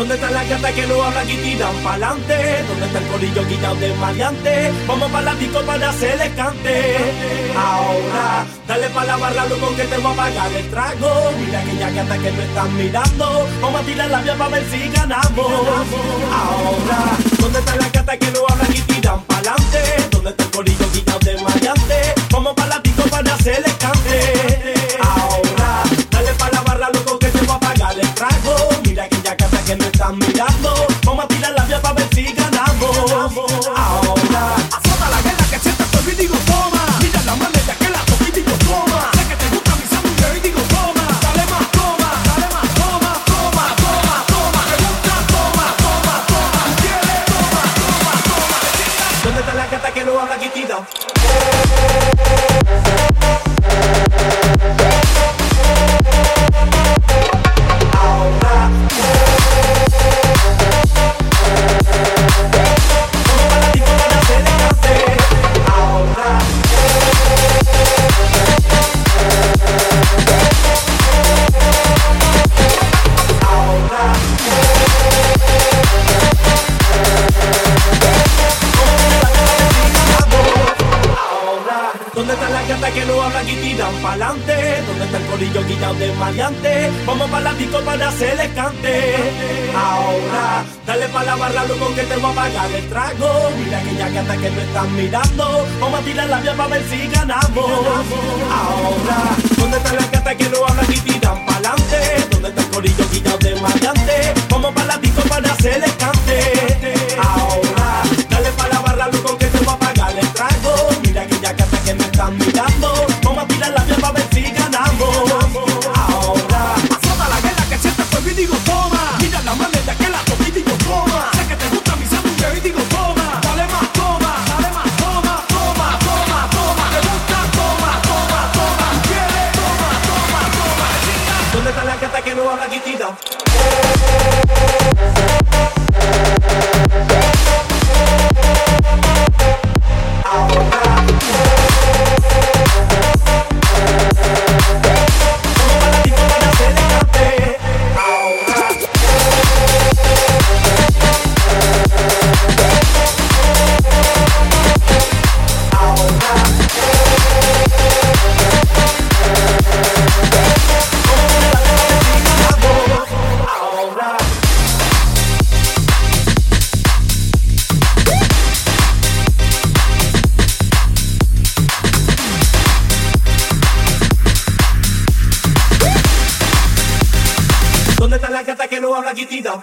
¿Dónde está la gata que no habla y tiran pa'lante? ¿Dónde está el corillo quitado de maleante? Vamos para la disco para hacerle cante. Ahora, dale pa' la barra, loco, que te voy a pagar el trago. Mira aquella gata que me están mirando. Vamos a tirar la vía para ver si ganamos. Están mirando. Vamos a tirar la vía para ver si ganamos. Ahora, azota la guerra que sienta el y digo toma. Mira la manera que la toqué y digo toma. Sé que te gusta mi sándwich y digo toma. Dale más, toma, dale más, toma, toma, toma, toma. Me gusta, toma, toma, toma. ¿Quieres? Toma, toma, toma. ¿Dónde está la gata que no habla quitida? Pa'lante? ¿Dónde está el corillo quitado de maleante? Vamos para la disco para hacerle cante. Ahora, dale pa' la barra, loco, que te voy a pagar el trago. Mira aquella gata que me están mirando. Vamos a tirar la vía para ver si ganamos. Ahora, ¿dónde está la gata que no habla y tiran que no habla quitida? Habla quitida?